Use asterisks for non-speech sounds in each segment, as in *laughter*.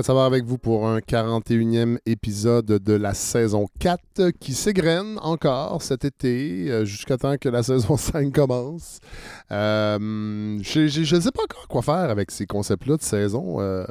Fred Savard avec vous pour un 41e épisode de la saison 4 qui s'égrène encore cet été euh, jusqu'à temps que la *laughs* saison 5 commence. Euh, je ne sais pas encore quoi faire avec ces concepts-là de saison. Euh,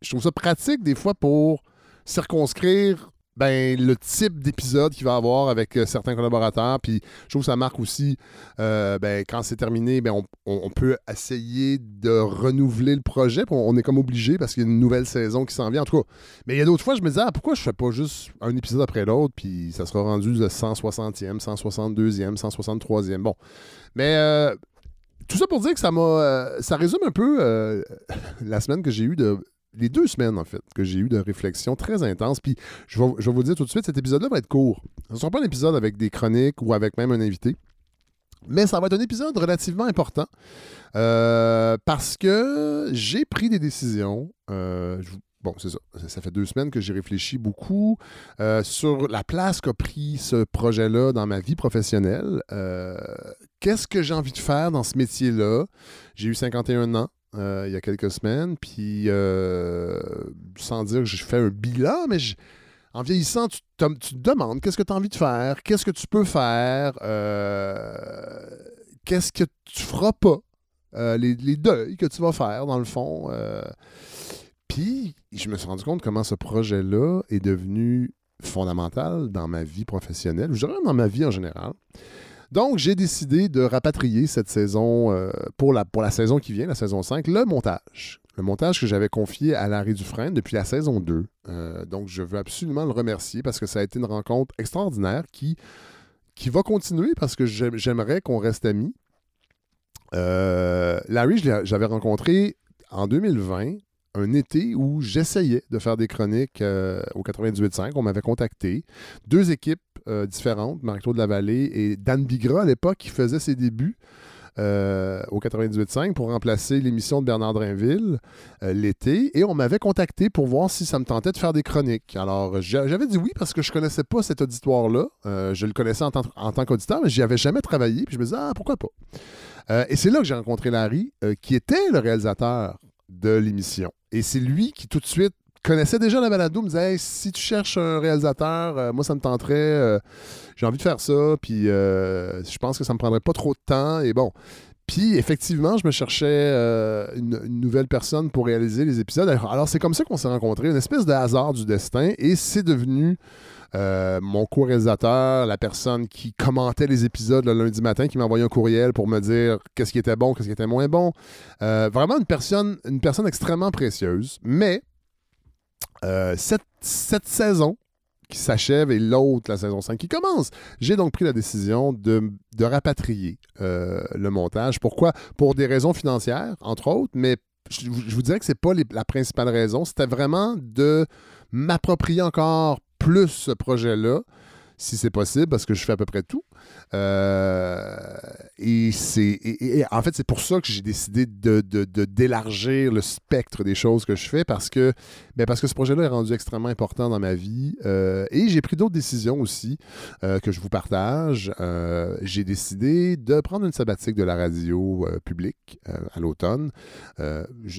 je trouve ça pratique des fois pour circonscrire ben, le type d'épisode qu'il va avoir avec euh, certains collaborateurs. Puis je trouve que ça marque aussi, euh, ben, quand c'est terminé, ben, on, peut essayer de renouveler le projet. On, est comme obligé parce qu'il y a une nouvelle saison qui s'en vient. En tout cas, mais il y a d'autres fois, je me disais, ah, pourquoi je fais pas juste un épisode après l'autre, puis ça sera rendu le 160e, 162e, 163e. Bon. Mais. Euh, tout ça pour dire que ça m'a. ça résume un peu *laughs* la semaine que j'ai eue de les deux semaines, en fait, que j'ai eu de réflexion très intense. Puis je vais, vous dire tout de suite, cet épisode-là va être court. Ce ne sera pas un épisode avec des chroniques ou avec même un invité. Mais ça va être un épisode relativement important euh, parce que j'ai pris des décisions. Euh, bon, c'est ça. Ça fait deux semaines que j'ai réfléchi beaucoup euh, sur la place qu'a pris ce projet-là dans ma vie professionnelle. Qu'est-ce que j'ai envie de faire dans ce métier-là? J'ai eu 51 ans. Euh, il y a quelques semaines. Puis, euh, sans dire que je fais un bilan, mais en vieillissant, tu, te demandes qu'est-ce que tu as envie de faire, qu'est-ce que tu peux faire, euh, qu'est-ce que tu feras pas, les, les, deuils que tu vas faire, dans le fond. Puis, je me suis rendu compte comment ce projet-là est devenu fondamental dans ma vie professionnelle, je dirais dans ma vie en général. Donc, j'ai décidé de rapatrier cette saison, euh, pour, la, pour la saison qui vient, la saison 5, le montage. Le montage que j'avais confié à Larry Dufresne depuis la saison 2. Euh, donc, je veux absolument le remercier parce que ça a été une rencontre extraordinaire qui, qui va continuer parce que j'aimerais qu'on reste amis. Euh, Larry, j'avais rencontré en 2020 un été où j'essayais de faire des chroniques euh, au 98.5. On m'avait contacté. Deux équipes euh, différentes, Marie-Claude Lavallée et Dan Bigra à l'époque, qui faisaient ses débuts. Euh, au 98.5 pour remplacer l'émission de Bernard Drinville l'été et on m'avait contacté pour voir si ça me tentait de faire des chroniques. Alors j'avais dit oui parce que je connaissais pas cet auditoire-là. je le connaissais en, tant qu'auditeur, mais j'y avais jamais travaillé. Puis je me disais, ah, pourquoi pas? et c'est là que j'ai rencontré Larry, qui était le réalisateur de l'émission. Et c'est lui qui tout de suite connaissait déjà la balado, me disait si tu cherches un réalisateur, euh, moi ça me tenterait, euh, j'ai envie de faire ça, puis euh, je pense que ça me prendrait pas trop de temps. Et bon. Puis effectivement, je me cherchais une, nouvelle personne pour réaliser les épisodes. Alors c'est comme ça qu'on s'est rencontrés, une espèce de hasard du destin, et c'est devenu mon co-réalisateur, la personne qui commentait les épisodes le lundi matin, qui m'envoyait un courriel pour me dire qu'est-ce qui était bon, qu'est-ce qui était moins bon. vraiment une personne, une personne extrêmement précieuse. Mais euh, cette, saison qui s'achève et l'autre, la saison 5, qui commence. J'ai donc pris la décision de, rapatrier euh, le montage. Pourquoi? Pour des raisons financières, entre autres, mais je, vous dirais que ce n'est pas la principale raison. C'était vraiment de m'approprier encore plus ce projet-là, si c'est possible, parce que je fais à peu près tout. Euh, et c'est en fait c'est pour ça que j'ai décidé de, d'élargir le spectre des choses que je fais parce que ben parce que ce projet-là est rendu extrêmement important dans ma vie euh, et j'ai pris d'autres décisions aussi euh, que je vous partage. j'ai décidé de prendre une sabbatique de la radio publique à l'automne.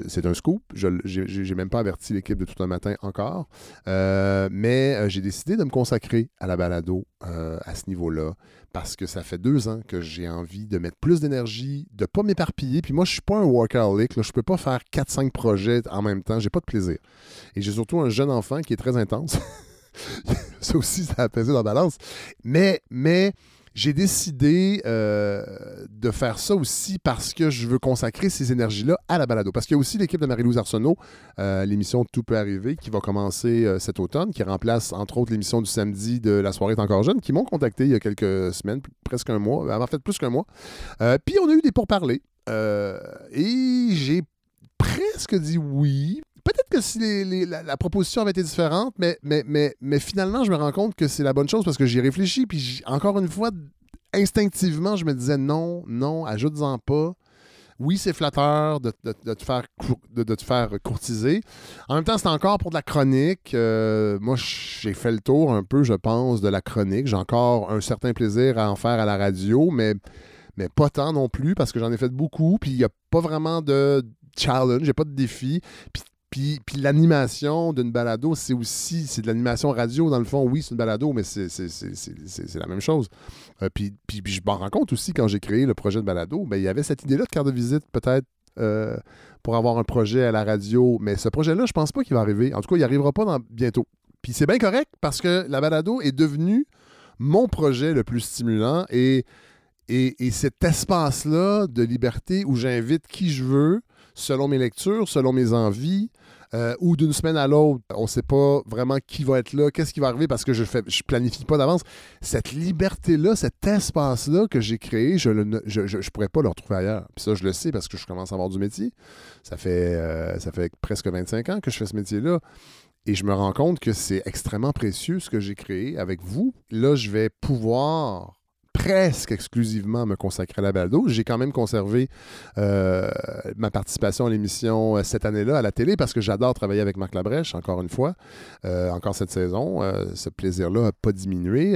c'est un scoop. Je j'ai même pas averti l'équipe de tout un matin encore, mais j'ai décidé de me consacrer à la balado à ce niveau-là parce que ça fait deux ans que j'ai envie de mettre plus d'énergie, de ne pas m'éparpiller. Puis moi, je ne suis pas un workaholic. Là. Je ne peux pas faire 4-5 projets en même temps. J'ai pas de plaisir. Et j'ai surtout un jeune enfant qui est très intense. *laughs* ça aussi, ça a pesé dans la balance. Mais, mais j'ai décidé euh, de faire ça aussi parce que je veux consacrer ces énergies-là à la balado. Parce qu'il y a aussi l'équipe de Marie-Louise Arsenault, euh, l'émission Tout peut arriver, qui va commencer euh, cet automne, qui remplace entre autres l'émission du samedi de La soirée est encore jeune, qui m'ont contacté il y a quelques semaines, presque un mois, en fait plus qu'un mois. puis on a eu des pourparlers. et j'ai presque dit oui, peut-être que si la, proposition avait été différente, mais, mais, mais, mais finalement, je me rends compte que c'est la bonne chose parce que j'y ai réfléchi. Puis encore une fois, instinctivement, je me disais non, non, ajoute-en pas. Oui, c'est flatteur de, te faire de, te faire courtiser. En même temps, c'est encore pour de la chronique. Euh, moi, j'ai fait le tour un peu, je pense, de la chronique. J'ai encore un certain plaisir à en faire à la radio, mais, mais pas tant non plus parce que j'en ai fait beaucoup. Puis il n'y a pas vraiment de challenge, il n'y a pas de défi. Puis Puis, puis l'animation d'une balado, c'est aussi, c'est de l'animation radio, dans le fond. Oui, c'est une balado, mais c'est, la même chose. Euh, puis, puis, je m'en rends compte aussi quand j'ai créé le projet de balado, ben, il y avait cette idée-là de carte de visite, peut-être, euh, pour avoir un projet à la radio. Mais ce projet-là, je pense pas qu'il va arriver. En tout cas, il arrivera pas bientôt. Puis c'est bien correct parce que la balado est devenue mon projet le plus stimulant et, et, et cet espace-là de liberté où j'invite qui je veux, selon mes lectures, selon mes envies, euh, ou d'une semaine à l'autre, on ne sait pas vraiment qui va être là, qu'est-ce qui va arriver parce que je ne je planifie pas d'avance. Cette liberté-là, cet espace-là que j'ai créé, je ne pourrais pas le retrouver ailleurs. Puis ça, je le sais parce que je commence à avoir du métier. Ça fait, euh, ça fait presque 25 ans que je fais ce métier-là. Et je me rends compte que c'est extrêmement précieux ce que j'ai créé avec vous. Là, je vais pouvoir presque exclusivement me consacrer à la balado. J'ai quand même conservé euh, ma participation à l'émission euh, cette année-là à la télé parce que j'adore travailler avec Marc Labrèche, encore une fois, euh, encore cette saison. ce plaisir-là n'a pas diminué.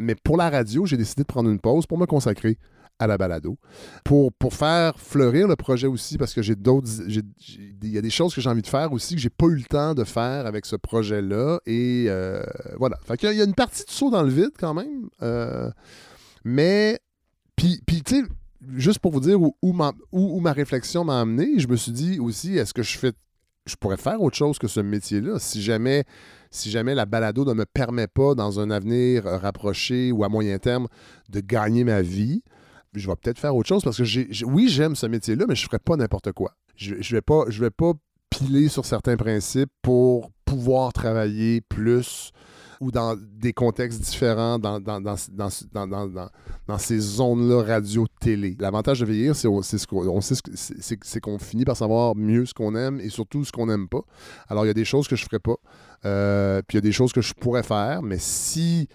mais pour la radio, j'ai décidé de prendre une pause pour me consacrer à la balado. Pour, pour faire fleurir le projet aussi, parce que j'ai d'autres. Il y a des choses que j'ai envie de faire aussi que j'ai pas eu le temps de faire avec ce projet-là. Et euh, voilà. Fait qu'il y a une partie de saut dans le vide quand même. Euh, mais. Puis, tu sais, juste pour vous dire où, où, ma, où, ma réflexion m'a amené, je me suis dit aussi, est-ce que je fais. Je pourrais faire autre chose que ce métier-là si jamais si jamais la balado ne me permet pas, dans un avenir rapproché ou à moyen terme, de gagner ma vie, je vais peut-être faire autre chose parce que j'ai, oui, j'aime ce métier-là, mais je ne ferai pas n'importe quoi. Je ne vais, pas, vais pas piler sur certains principes pour pouvoir travailler plus ou dans des contextes différents dans, dans, dans, dans ces zones-là radio-télé. L'avantage de vieillir, c'est, ce qu'on, sait c'est, qu'on finit par savoir mieux ce qu'on aime et surtout ce qu'on n'aime pas. Alors, il y a des choses que je ne ferai pas, euh, puis il y a des choses que je pourrais faire, mais si,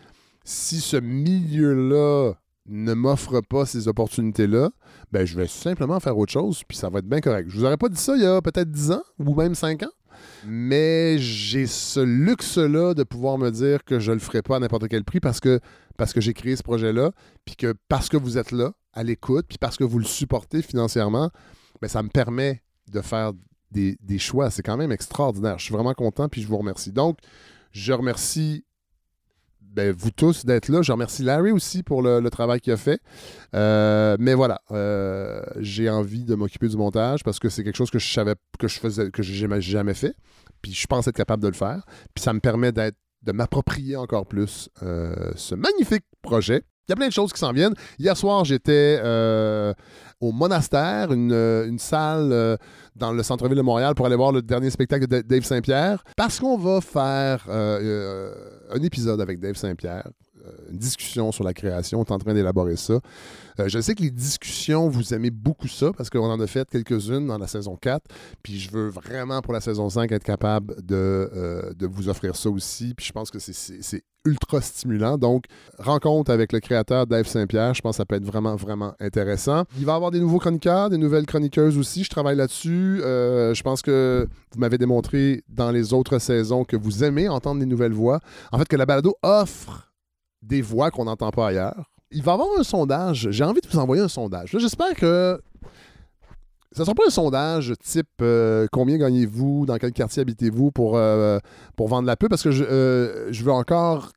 si ce milieu-là ne m'offre pas ces opportunités-là, ben, je vais simplement faire autre chose, puis ça va être bien correct. Je vous aurais pas dit ça il y a peut-être 10 ans ou même 5 ans, mais j'ai ce luxe-là de pouvoir me dire que je le ferai pas à n'importe quel prix parce que, parce que j'ai créé ce projet-là, puis que parce que vous êtes là, à l'écoute, puis parce que vous le supportez financièrement, ben, ça me permet de faire des, des choix. C'est quand même extraordinaire. Je suis vraiment content, puis je vous remercie. Donc, je remercie ben, vous tous d'être là. Je remercie Larry aussi pour le, travail qu'il a fait. Euh, mais voilà, euh, j'ai envie de m'occuper du montage parce que c'est quelque chose que je savais que je faisais, que j'ai jamais fait. Puis je pense être capable de le faire. Puis ça me permet d'être de m'approprier encore plus euh, ce magnifique projet. Il y a plein de choses qui s'en viennent. Hier soir, j'étais au Monastère, une, salle dans le centre-ville de Montréal pour aller voir le dernier spectacle de Dave Saint-Pierre, parce qu'on va faire un épisode avec Dave Saint-Pierre, euh, une discussion sur la création. On est en train d'élaborer ça. Euh, je sais que les discussions, vous aimez beaucoup ça parce qu'on en a fait quelques-unes dans la saison 4. Puis je veux vraiment pour la saison 5 être capable de, euh, de vous offrir ça aussi. Puis je pense que c'est ultra stimulant. Donc, rencontre avec le créateur Dave Saint-Pierre, je pense que ça peut être vraiment, vraiment intéressant. Il va y avoir des nouveaux chroniqueurs, des nouvelles chroniqueuses aussi. Je travaille là-dessus. je pense que vous m'avez démontré dans les autres saisons que vous aimez entendre des nouvelles voix. En fait, que la balado offre des voix qu'on n'entend pas ailleurs. Il va y avoir un sondage. J'ai envie de vous envoyer un sondage. J'espère que ça ne sera pas un sondage type euh, combien gagnez-vous, dans quel quartier habitez-vous pour, euh, vendre la pub, parce que je, euh, veux encore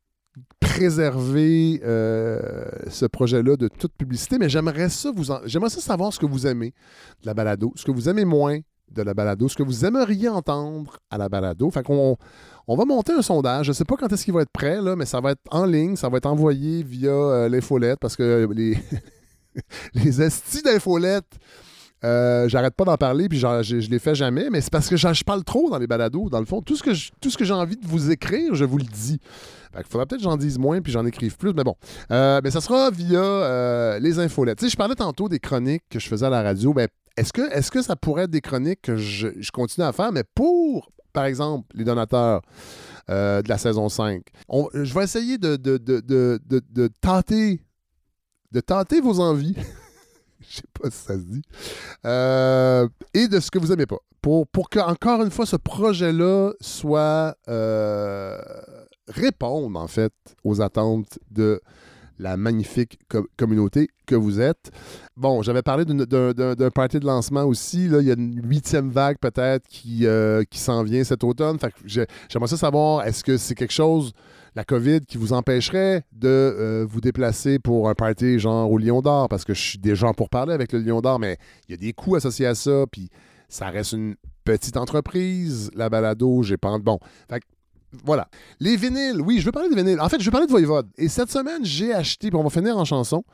préserver ce projet-là de toute publicité, mais j'aimerais ça vous j'aimerais ça savoir ce que vous aimez de la balado, ce que vous aimez moins de la balado, ce que vous aimeriez entendre à la balado. Fait qu'on on va monter un sondage. Je ne sais pas quand est-ce qu'il va être prêt, là, mais ça va être en ligne, ça va être envoyé via euh, l'infolette parce que *laughs* les, les estis d'infolette, euh, j'arrête pas d'en parler, puis je, je, les fais jamais, mais c'est parce que je, parle trop dans les balados. Dans le fond, tout ce que tout ce que j'ai envie de vous écrire, je vous le dis. Il faudra peut-être que j'en dise moins, puis j'en écrive plus, mais bon. Euh, mais ça sera via les infolettes. Tu sais, je parlais tantôt des chroniques que je faisais à la radio. Ben, est-ce que, est que ça pourrait être des chroniques que je, je continue à faire, mais pour par exemple, les donateurs euh, de la saison 5. je vais essayer de, de, de, tenter de tenter vos envies. *laughs* Je sais pas si ça se dit. Euh, et de ce que vous aimez pas. Pour, pour que, encore une fois, ce projet-là soit euh, répondre, en fait, aux attentes de la magnifique communauté que vous êtes. Bon, j'avais parlé d'un party de lancement aussi. Là. Il y a une huitième vague peut-être qui, euh, s'en vient cet automne. J'aimerais savoir, est-ce que c'est quelque chose, la COVID, qui vous empêcherait de euh, vous déplacer pour un party genre au Lion d'Or? Parce que je suis déjà pour parler avec le Lion d'Or, mais il y a des coûts associés à ça. Puis ça reste une petite entreprise, la balado. J'ai pas... Bon, fait voilà. Les vinyles, oui, je veux parler des vinyles. En fait, je veux parler de Voivode. Et cette semaine, j'ai acheté, puis on va finir en chanson.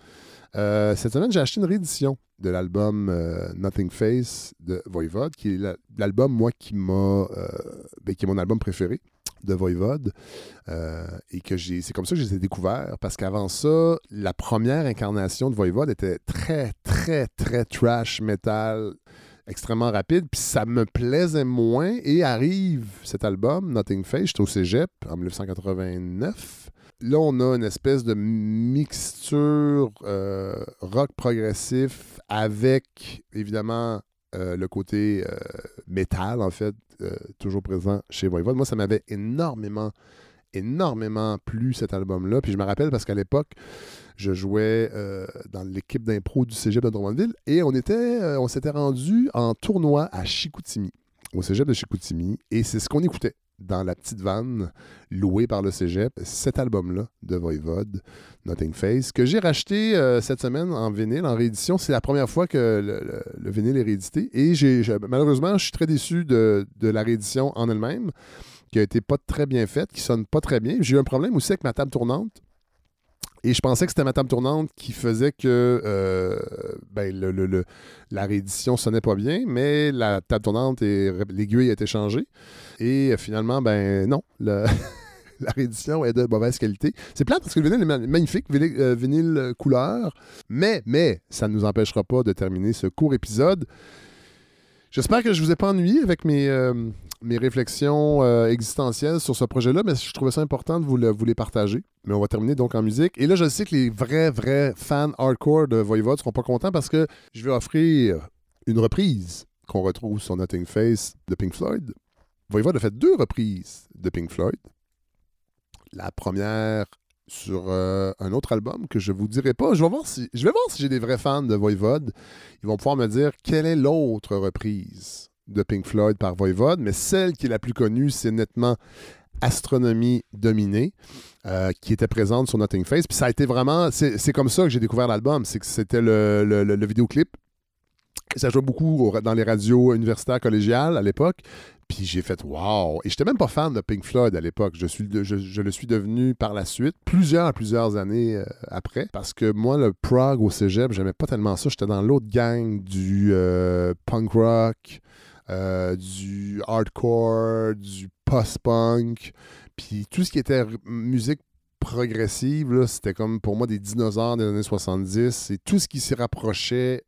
Euh, cette semaine, j'ai acheté une réédition de l'album euh, Nothing Face de Voivode, qui est l'album, moi, qui m'a. Euh, ben, qui est mon album préféré de Voivode. et que j'ai. C'est comme ça que je les ai. Parce qu'avant ça, la première incarnation de Voivode était très, très, très trash metal extrêmement rapide, puis ça me plaisait moins. Et arrive cet album, Nothing Face, au cégep en 1989. Là, on a une espèce de mixture euh, rock progressif avec, évidemment, euh, le côté euh, métal, en fait, toujours présent chez Voivode. Moi, ça m'avait énormément, énormément plu cet album-là. Puis je me rappelle parce qu'à l'époque, je jouais euh, dans l'équipe d'impro du cégep de Drummondville et on, était, euh, on s'était rendu en tournoi à Chicoutimi, au cégep de Chicoutimi. Et c'est ce qu'on écoutait dans la petite vanne louée par le cégep, cet album-là de Voivode, Nothing Face, que j'ai racheté euh, cette semaine en vinyle, en réédition. C'est la première fois que le, vinyle est réédité. Et j'ai, malheureusement, je suis très déçu de, de la réédition en elle-même, qui a été pas très bien faite, qui sonne pas très bien. J'ai eu un problème aussi avec ma table tournante. Et je pensais que c'était ma table tournante qui faisait que euh, ben, le, la réédition sonnait pas bien, mais la table tournante et l'aiguille a été changée. Et finalement, ben non, *laughs* la réédition est de mauvaise qualité. C'est plate parce que le vinyle est magnifique, euh, vinyle, couleur, mais, mais ça ne nous empêchera pas de terminer ce court épisode. J'espère que je ne vous ai pas ennuyé avec mes, euh, mes réflexions euh, existentielles sur ce projet-là, mais je trouvais ça important de vous, vous, les partager. Mais on va terminer donc en musique. Et là, je sais que les vrais, vrais fans hardcore de Voivode seront pas contents parce que je vais offrir une reprise qu'on retrouve sur Nothing Face de Pink Floyd. Voivode a fait deux reprises de Pink Floyd. La première sur euh, un autre album que je vous dirai pas. Je vais voir si, j'ai des vrais fans de Voivode. Ils vont pouvoir me dire quelle est l'autre reprise de Pink Floyd par Voivode, mais celle qui est la plus connue, c'est nettement Astronomie dominée, euh, qui était présente sur Nothing Face. Puis ça a été vraiment. C'est comme ça que j'ai découvert l'album. C'est que c'était le, le, vidéoclip. Ça jouait beaucoup dans les radios universitaires collégiales à l'époque. Puis j'ai fait wow! Et j'étais même pas fan de Pink Floyd à l'époque. Je, suis, je, le suis devenu par la suite, plusieurs, plusieurs années euh, après. Parce que moi, le prog au cégep, j'aimais pas tellement ça. J'étais dans l'autre gang du euh, punk rock, euh, du hardcore, du post-punk, puis tout ce qui était musique progressive, c'était comme pour moi des dinosaures des années 70, et tout ce qui s'y rapprochait,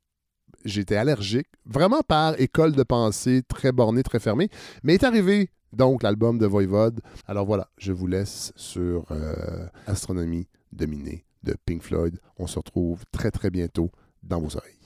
j'étais allergique, vraiment par école de pensée très bornée, très fermée, mais est arrivé donc l'album de Voivode. Alors voilà, je vous laisse sur euh, Astronomie dominée de Pink Floyd. On se retrouve très très bientôt dans vos oreilles.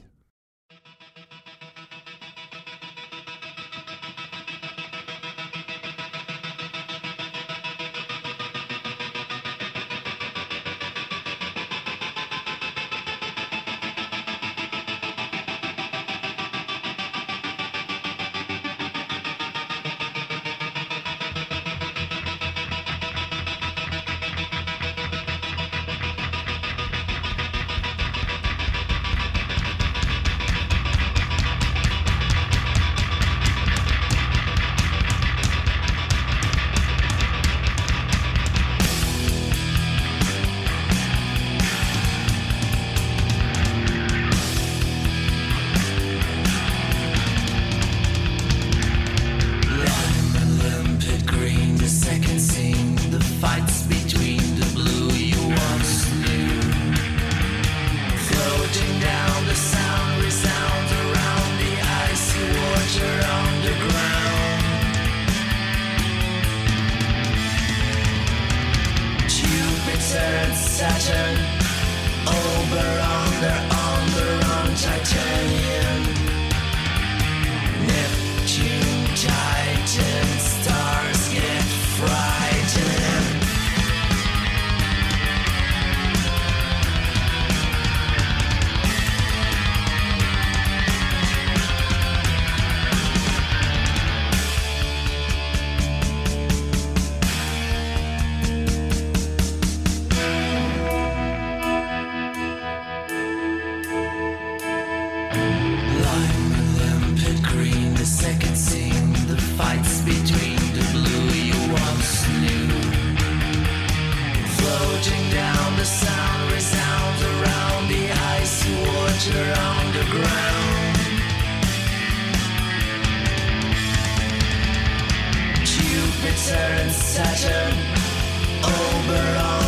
Saturn, Oberon,